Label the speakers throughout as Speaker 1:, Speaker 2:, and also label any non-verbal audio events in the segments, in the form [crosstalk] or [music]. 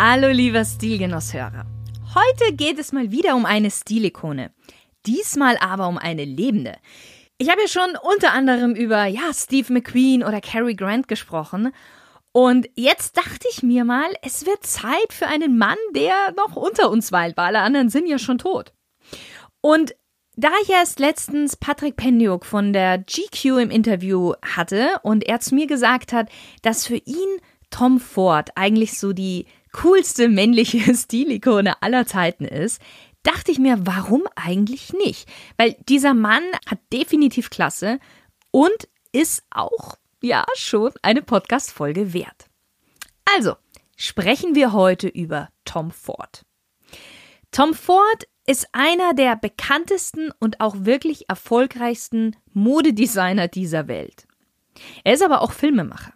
Speaker 1: Hallo lieber Stilgenusshörer. Heute geht es mal wieder um eine Stilikone. Diesmal aber um eine lebende. Ich habe ja schon unter anderem über ja, Steve McQueen oder Cary Grant gesprochen. Und jetzt dachte ich mir mal, es wird Zeit für einen Mann, der noch unter uns weilt, weil alle anderen sind ja schon tot. Und da ich erst letztens Patrick Pendiuk von der GQ im Interview hatte und er zu mir gesagt hat, dass für ihn Tom Ford eigentlich so die coolste männliche [laughs] Stilikone aller Zeiten ist, dachte ich mir, warum eigentlich nicht? Weil dieser Mann hat definitiv Klasse und ist auch, ja, schon eine Podcast-Folge wert. Also, sprechen wir heute über Tom Ford. Tom Ford ist einer der bekanntesten und auch wirklich erfolgreichsten Modedesigner dieser Welt. Er ist aber auch Filmemacher.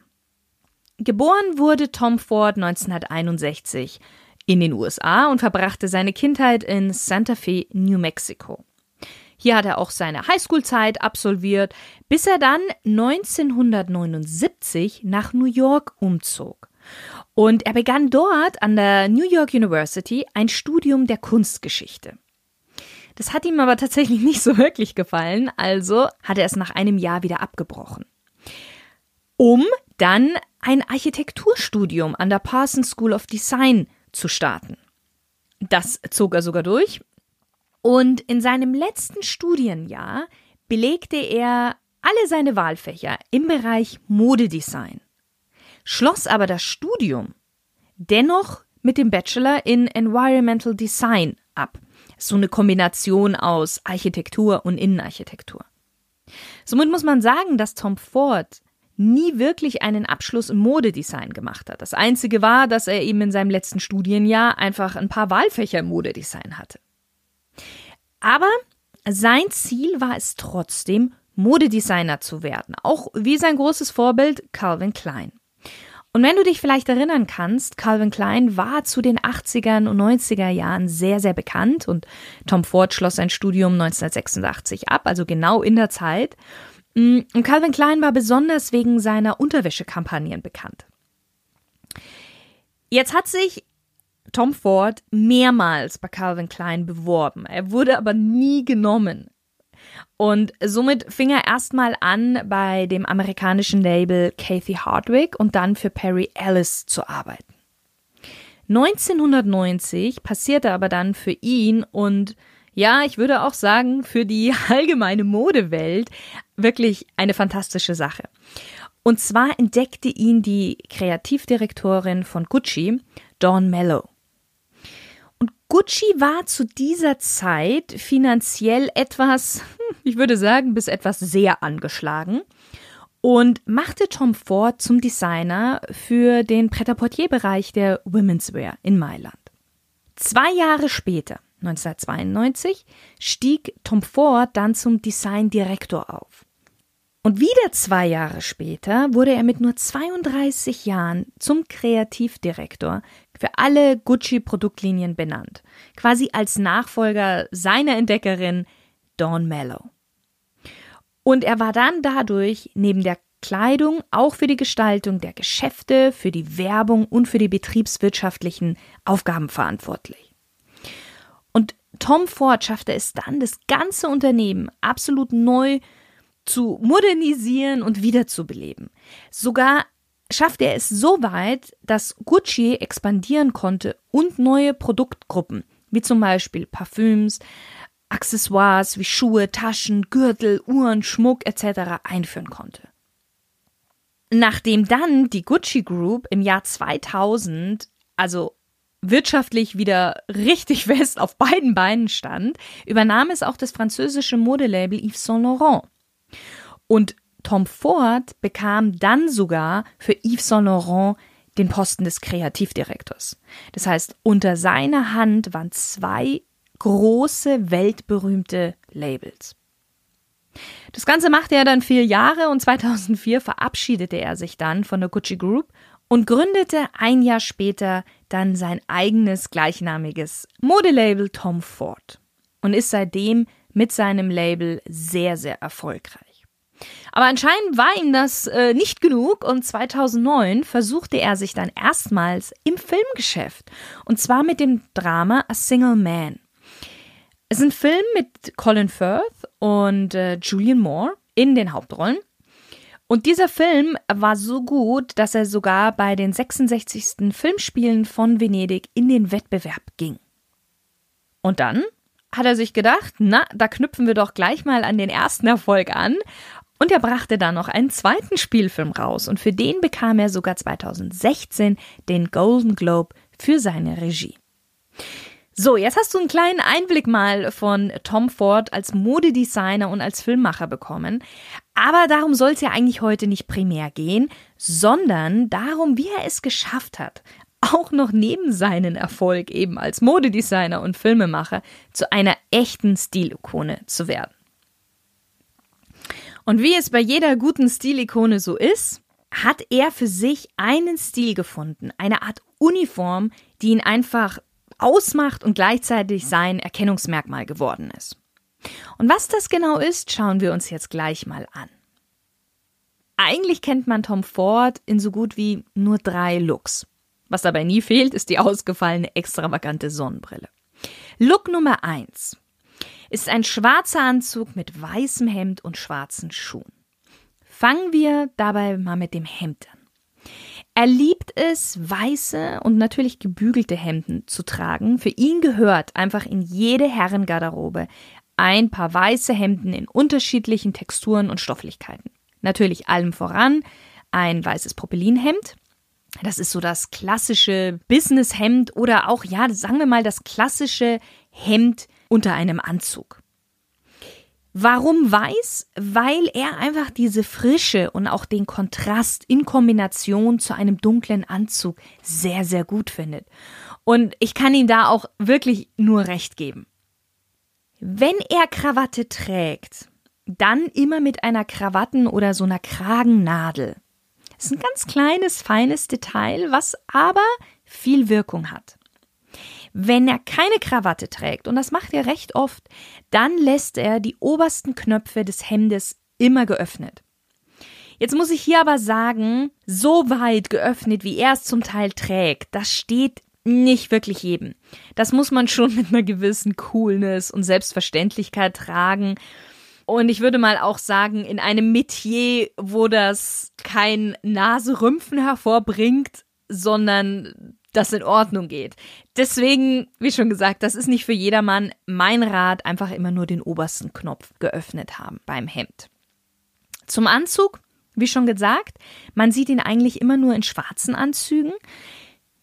Speaker 1: Geboren wurde Tom Ford 1961 in den USA und verbrachte seine Kindheit in Santa Fe, New Mexico. Hier hat er auch seine Highschool-Zeit absolviert, bis er dann 1979 nach New York umzog. Und er begann dort an der New York University ein Studium der Kunstgeschichte. Das hat ihm aber tatsächlich nicht so wirklich gefallen, also hat er es nach einem Jahr wieder abgebrochen. Um dann ein Architekturstudium an der Parsons School of Design zu starten. Das zog er sogar durch. Und in seinem letzten Studienjahr belegte er alle seine Wahlfächer im Bereich Modedesign, schloss aber das Studium dennoch mit dem Bachelor in Environmental Design ab. So eine Kombination aus Architektur und Innenarchitektur. Somit muss man sagen, dass Tom Ford nie wirklich einen Abschluss im Modedesign gemacht hat. Das Einzige war, dass er eben in seinem letzten Studienjahr einfach ein paar Wahlfächer im Modedesign hatte. Aber sein Ziel war es trotzdem, Modedesigner zu werden, auch wie sein großes Vorbild Calvin Klein. Und wenn du dich vielleicht erinnern kannst, Calvin Klein war zu den 80er und 90er Jahren sehr, sehr bekannt und Tom Ford schloss sein Studium 1986 ab, also genau in der Zeit. Mm, und Calvin Klein war besonders wegen seiner Unterwäschekampagnen bekannt. Jetzt hat sich Tom Ford mehrmals bei Calvin Klein beworben. Er wurde aber nie genommen. Und somit fing er erstmal an, bei dem amerikanischen Label Kathy Hardwick und dann für Perry Ellis zu arbeiten. 1990 passierte aber dann für ihn und ja, ich würde auch sagen, für die [laughs] allgemeine Modewelt wirklich eine fantastische Sache. Und zwar entdeckte ihn die Kreativdirektorin von Gucci, Dawn Mello. Und Gucci war zu dieser Zeit finanziell etwas, hm, ich würde sagen, bis etwas sehr angeschlagen und machte Tom Ford zum Designer für den Pret-à-Porter-Bereich der Women's Wear in Mailand. Zwei Jahre später, 1992 stieg Tom Ford dann zum Designdirektor auf. Und wieder zwei Jahre später wurde er mit nur 32 Jahren zum Kreativdirektor für alle Gucci-Produktlinien benannt, quasi als Nachfolger seiner Entdeckerin Dawn Mello. Und er war dann dadurch neben der Kleidung auch für die Gestaltung der Geschäfte, für die Werbung und für die betriebswirtschaftlichen Aufgaben verantwortlich. Tom Ford schaffte es dann, das ganze Unternehmen absolut neu zu modernisieren und wiederzubeleben. Sogar schaffte er es so weit, dass Gucci expandieren konnte und neue Produktgruppen, wie zum Beispiel Parfüms, Accessoires wie Schuhe, Taschen, Gürtel, Uhren, Schmuck etc. einführen konnte. Nachdem dann die Gucci Group im Jahr 2000, also wirtschaftlich wieder richtig [laughs] fest auf beiden Beinen stand, übernahm es auch das französische Modelabel Yves Saint Laurent. Und Tom Ford bekam dann sogar für Yves Saint Laurent den Posten des Kreativdirektors. Das heißt, unter seiner Hand waren zwei große, weltberühmte Labels. Das Ganze machte er dann vier Jahre und 2004 verabschiedete er sich dann von der Gucci Group und gründete ein Jahr später dann sein eigenes gleichnamiges Modelabel Tom Ford und ist seitdem mit seinem Label sehr, sehr erfolgreich. Aber anscheinend war ihm das äh, nicht genug und 2009 versuchte er sich dann erstmals im Filmgeschäft und zwar mit dem Drama A Single Man. Es ist ein Film mit Colin Firth und äh, Julian Moore in den Hauptrollen. Und dieser Film war so gut, dass er sogar bei den 66. Filmspielen von Venedig in den Wettbewerb ging. Und dann hat er sich gedacht, na, da knüpfen wir doch gleich mal an den ersten Erfolg an. Und er brachte dann noch einen zweiten Spielfilm raus und für den bekam er sogar 2016 den Golden Globe für seine Regie. So, jetzt hast du einen kleinen Einblick mal von Tom Ford als Modedesigner und als Filmmacher bekommen. Aber darum soll es ja eigentlich heute nicht primär gehen, sondern darum, wie er es geschafft hat, auch noch neben seinen Erfolg eben als Modedesigner und Filmemacher zu einer echten Stilikone zu werden. Und wie es bei jeder guten Stilikone so ist, hat er für sich einen Stil gefunden, eine Art Uniform, die ihn einfach ausmacht und gleichzeitig sein Erkennungsmerkmal geworden ist. Und was das genau ist, schauen wir uns jetzt gleich mal an. Eigentlich kennt man Tom Ford in so gut wie nur drei Looks. Was dabei nie fehlt, ist die ausgefallene extravagante Sonnenbrille. Look Nummer eins ist ein schwarzer Anzug mit weißem Hemd und schwarzen Schuhen. Fangen wir dabei mal mit dem Hemd an. Er liebt es, weiße und natürlich gebügelte Hemden zu tragen. Für ihn gehört einfach in jede Herrengarderobe ein paar weiße Hemden in unterschiedlichen Texturen und Stofflichkeiten. Natürlich allem voran ein weißes Propylinhemd. Das ist so das klassische Businesshemd oder auch, ja, sagen wir mal, das klassische Hemd unter einem Anzug. Warum weiß? Weil er einfach diese Frische und auch den Kontrast in Kombination zu einem dunklen Anzug sehr, sehr gut findet. Und ich kann ihm da auch wirklich nur recht geben. Wenn er Krawatte trägt, dann immer mit einer Krawatten- oder so einer Kragennadel. Das ist ein ganz kleines, feines Detail, was aber viel Wirkung hat. Wenn er keine Krawatte trägt, und das macht er recht oft, dann lässt er die obersten Knöpfe des Hemdes immer geöffnet. Jetzt muss ich hier aber sagen, so weit geöffnet, wie er es zum Teil trägt, das steht nicht wirklich jedem. Das muss man schon mit einer gewissen Coolness und Selbstverständlichkeit tragen. Und ich würde mal auch sagen, in einem Metier, wo das kein Naserümpfen hervorbringt, sondern das in Ordnung geht. Deswegen, wie schon gesagt, das ist nicht für jedermann. Mein Rat, einfach immer nur den obersten Knopf geöffnet haben beim Hemd. Zum Anzug, wie schon gesagt, man sieht ihn eigentlich immer nur in schwarzen Anzügen,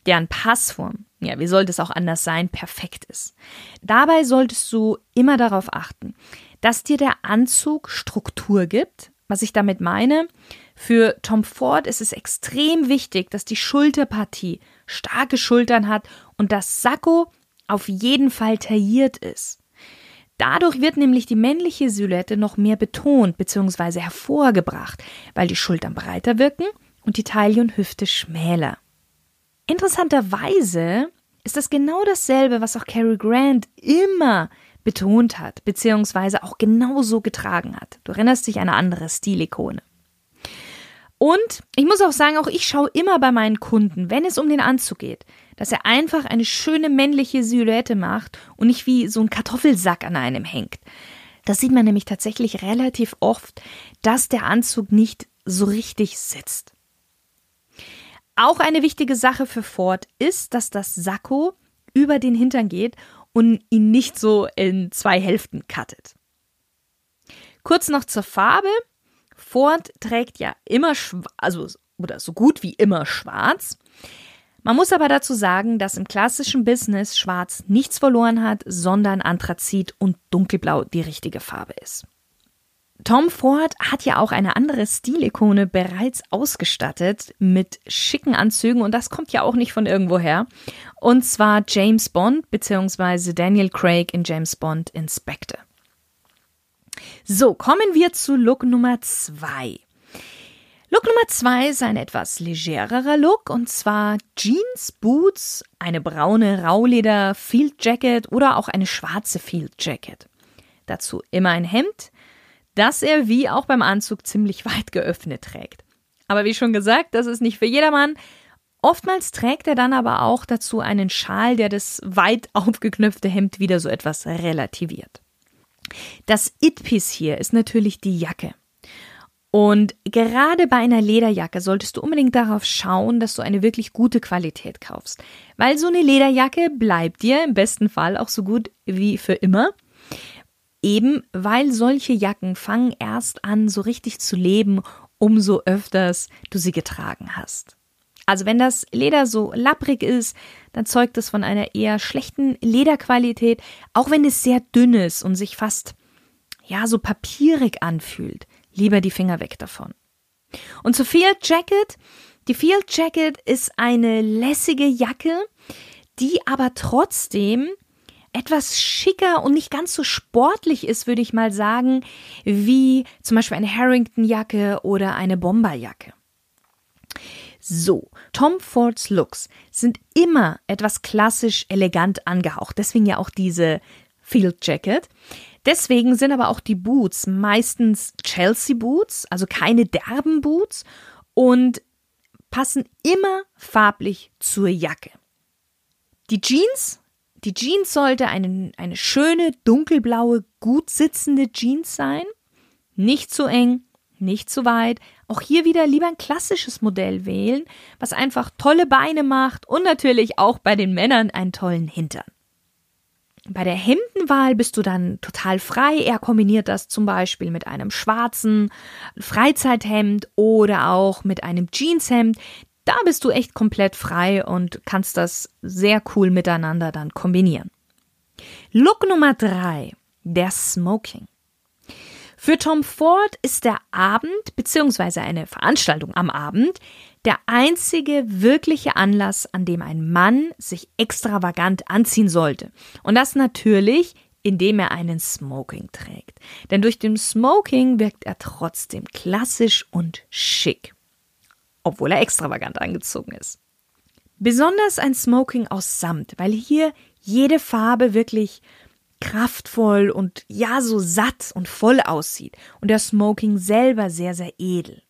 Speaker 1: deren Passform, ja, wie sollte es auch anders sein, perfekt ist. Dabei solltest du immer darauf achten, dass dir der Anzug Struktur gibt. Was ich damit meine, für Tom Ford ist es extrem wichtig, dass die Schulterpartie starke Schultern hat und das Sakko auf jeden Fall tailliert ist. Dadurch wird nämlich die männliche Silhouette noch mehr betont bzw. hervorgebracht, weil die Schultern breiter wirken und die Taille und Hüfte schmäler. Interessanterweise ist das genau dasselbe, was auch Cary Grant immer betont hat, beziehungsweise auch genauso getragen hat. Du erinnerst dich an eine andere Stilikone. Und ich muss auch sagen, auch ich schaue immer bei meinen Kunden, wenn es um den Anzug geht, dass er einfach eine schöne männliche Silhouette macht und nicht wie so ein Kartoffelsack an einem hängt. Das sieht man nämlich tatsächlich relativ oft, dass der Anzug nicht so richtig sitzt. Auch eine wichtige Sache für Ford ist, dass das Sakko über den Hintern geht und ihn nicht so in zwei Hälften cuttet. Kurz noch zur Farbe. Ford trägt ja immer, also oder so gut wie immer schwarz. Man muss aber dazu sagen, dass im klassischen Business Schwarz nichts verloren hat, sondern Anthrazit und Dunkelblau die richtige Farbe ist. Tom Ford hat ja auch eine andere Stilikone bereits ausgestattet mit schicken Anzügen und das kommt ja auch nicht von irgendwoher. Und zwar James Bond bzw. Daniel Craig in James Bond Inspector. So, kommen wir zu Look Nummer zwei. Look Nummer zwei ist ein etwas legererer Look und zwar Jeans, Boots, eine braune Rauleder Field Jacket oder auch eine schwarze Field Jacket. Dazu immer ein Hemd, das er wie auch beim Anzug ziemlich weit geöffnet trägt. Aber wie schon gesagt, das ist nicht für jedermann. Oftmals trägt er dann aber auch dazu einen Schal, der das weit [laughs] aufgeknöpfte Hemd wieder so etwas relativiert. Das It-Piece hier ist natürlich die Jacke. Und gerade bei einer Lederjacke solltest du unbedingt darauf schauen, dass du eine wirklich gute Qualität kaufst. Weil so eine Lederjacke bleibt dir im besten Fall auch so gut wie für immer. Eben weil solche Jacken fangen erst an, so richtig zu leben, umso öfters du sie getragen hast. Also wenn das Leder so lapprig ist, dann zeugt es von einer eher schlechten Lederqualität, auch wenn es sehr dünn ist und sich fast ja so papierig anfühlt. Lieber die Finger weg davon. Und zur Field Jacket. Die Field Jacket ist eine lässige Jacke, die aber trotzdem etwas schicker und nicht ganz so sportlich ist, würde ich mal sagen, wie zum Beispiel eine Harrington-Jacke oder eine Bomberjacke. So, Tom Fords Looks sind immer etwas klassisch elegant angehaucht, deswegen ja auch diese Field Jacket. Deswegen sind aber auch die Boots meistens Chelsea Boots, also keine derben Boots und passen immer farblich zur Jacke. Die Jeans die Jeans sollte eine, eine schöne, dunkelblaue, gut sitzende Jeans sein. Nicht zu eng, nicht zu weit. Auch hier wieder lieber ein klassisches Modell wählen, was einfach tolle Beine macht und natürlich auch bei den Männern einen tollen Hintern. Bei der Hemdenwahl bist du dann total frei. Er kombiniert das zum Beispiel mit einem schwarzen Freizeithemd oder auch mit einem Jeanshemd. Da bist du echt komplett frei und kannst das sehr cool miteinander dann kombinieren. Look Nummer drei, der Smoking. Für Tom Ford ist der Abend bzw. eine Veranstaltung am Abend der einzige wirkliche Anlass, an dem ein Mann sich extravagant anziehen sollte. Und das natürlich, indem er einen Smoking trägt. Denn durch den Smoking wirkt er trotzdem klassisch und schick obwohl er extravagant angezogen ist. Besonders ein Smoking aus Samt, weil hier jede Farbe wirklich kraftvoll und ja so satt und voll aussieht und der Smoking selber sehr, sehr edel.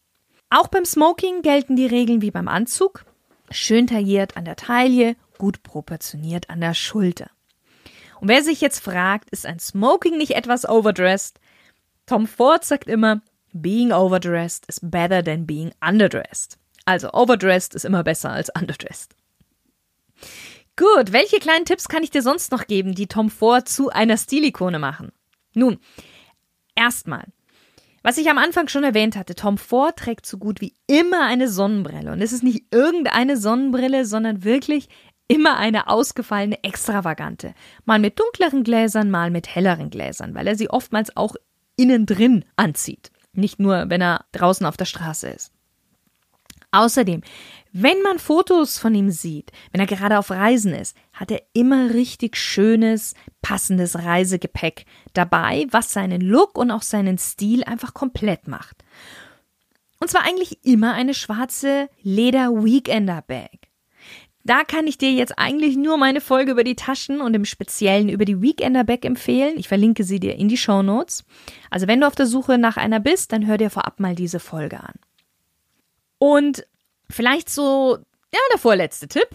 Speaker 1: Auch beim Smoking gelten die Regeln wie beim Anzug. Schön tailliert an der Taille, gut proportioniert an der Schulter. Und wer sich jetzt fragt, ist ein Smoking nicht etwas overdressed? Tom Ford sagt immer, being overdressed is better than being underdressed. Also overdressed ist immer besser als underdressed. Gut, welche kleinen Tipps kann ich dir sonst noch geben, die Tom Ford zu einer Stilikone machen? Nun, erstmal, was ich am Anfang schon erwähnt hatte, Tom Ford trägt so gut wie immer eine Sonnenbrille. Und es ist nicht irgendeine Sonnenbrille, sondern wirklich immer eine ausgefallene, extravagante. Mal mit dunkleren Gläsern, mal mit helleren Gläsern, weil er sie oftmals auch innen drin anzieht. Nicht nur, wenn er draußen auf der Straße ist. Außerdem, wenn man Fotos von ihm sieht, wenn er gerade auf Reisen ist, hat er immer richtig schönes, passendes Reisegepäck dabei, was seinen Look und auch seinen Stil einfach komplett macht. Und zwar eigentlich immer eine schwarze Leder Weekender Bag. Da kann ich dir jetzt eigentlich nur meine Folge über die Taschen und im Speziellen über die Weekender Bag empfehlen. Ich verlinke sie dir in die Show Notes. Also wenn du auf der Suche nach einer bist, dann hör dir vorab mal diese Folge an. Und vielleicht so, ja, der vorletzte Tipp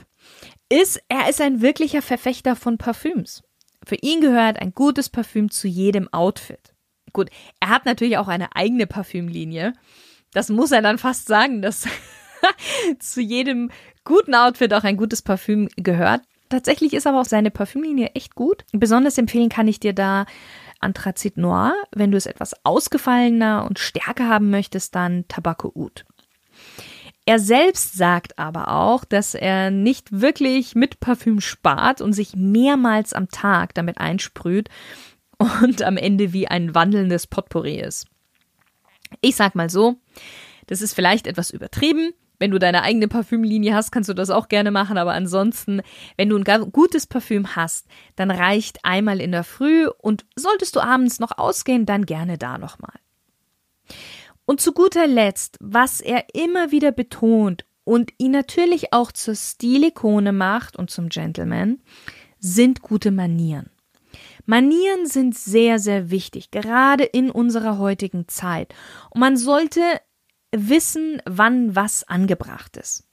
Speaker 1: ist, er ist ein wirklicher Verfechter von Parfüms. Für ihn gehört ein gutes Parfüm zu jedem Outfit. Gut, er hat natürlich auch eine eigene Parfümlinie. Das muss er dann fast sagen, dass [laughs] zu jedem guten Outfit auch ein gutes Parfüm gehört. Tatsächlich ist aber auch seine Parfümlinie echt gut. Besonders empfehlen kann ich dir da Anthrazit Noir. Wenn du es etwas ausgefallener und stärker haben möchtest, dann Tabacco Oud. Er selbst sagt aber auch, dass er nicht wirklich mit Parfüm spart und sich mehrmals am Tag damit einsprüht und am Ende wie ein wandelndes Potpourri ist. Ich sag mal so, das ist vielleicht etwas übertrieben. Wenn du deine eigene Parfümlinie hast, kannst du das auch gerne machen, aber ansonsten, wenn du ein gutes Parfüm hast, dann reicht einmal in der Früh und solltest du abends noch ausgehen, dann gerne da nochmal. Und zu guter Letzt, was er immer wieder betont und ihn natürlich auch zur Stilikone macht und zum Gentleman, sind gute Manieren. Manieren sind sehr, sehr wichtig, gerade in unserer heutigen Zeit. Und man sollte wissen, wann was angebracht ist.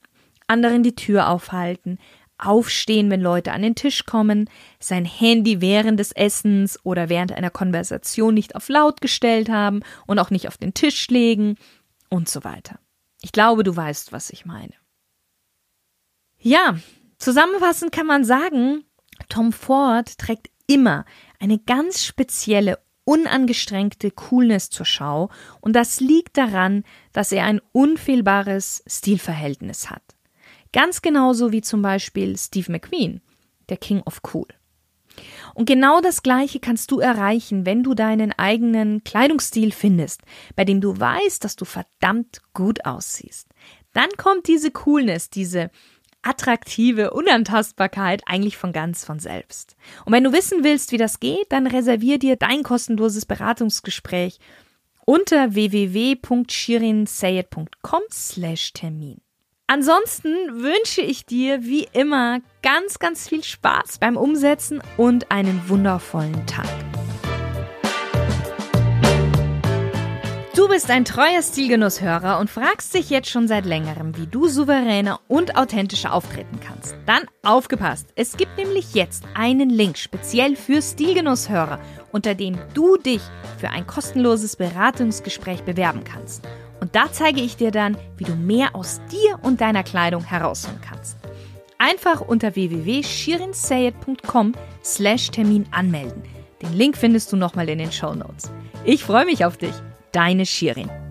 Speaker 1: Anderen die Tür aufhalten, aufstehen, wenn Leute an den Tisch kommen, sein Handy während des Essens oder während einer Konversation nicht auf laut gestellt haben und auch nicht auf den Tisch legen und so weiter. Ich glaube, du weißt, was ich meine. Ja, zusammenfassend kann man sagen, Tom Ford trägt immer eine ganz spezielle, unangestrengte Coolness zur Schau und das liegt daran, dass er ein unfehlbares Stilverhältnis hat. Ganz genauso wie zum Beispiel Steve McQueen, der King of Cool. Und genau das Gleiche kannst du erreichen, wenn du deinen eigenen Kleidungsstil findest, bei dem du weißt, dass du verdammt gut aussiehst. Dann kommt diese Coolness, diese attraktive Unantastbarkeit eigentlich von ganz von selbst. Und wenn du wissen willst, wie das geht, dann reservier dir dein kostenloses Beratungsgespräch unter www.shirinsayed.com slash Termin. Ansonsten wünsche ich dir wie immer ganz, ganz viel Spaß beim Umsetzen und einen wundervollen Tag. Du bist ein treuer Stilgenusshörer und fragst dich jetzt schon seit längerem, wie du souveräner und authentischer auftreten kannst. Dann aufgepasst! Es gibt nämlich jetzt einen Link speziell für Stilgenusshörer, unter dem du dich für ein kostenloses Beratungsgespräch bewerben kannst. Und da zeige ich dir dann, wie du mehr aus dir und deiner Kleidung herausholen kannst. Einfach unter www.shirinsayed.com slash Termin anmelden. Den Link findest du nochmal in den Show Notes. Ich freue mich auf dich. Deine Shirin.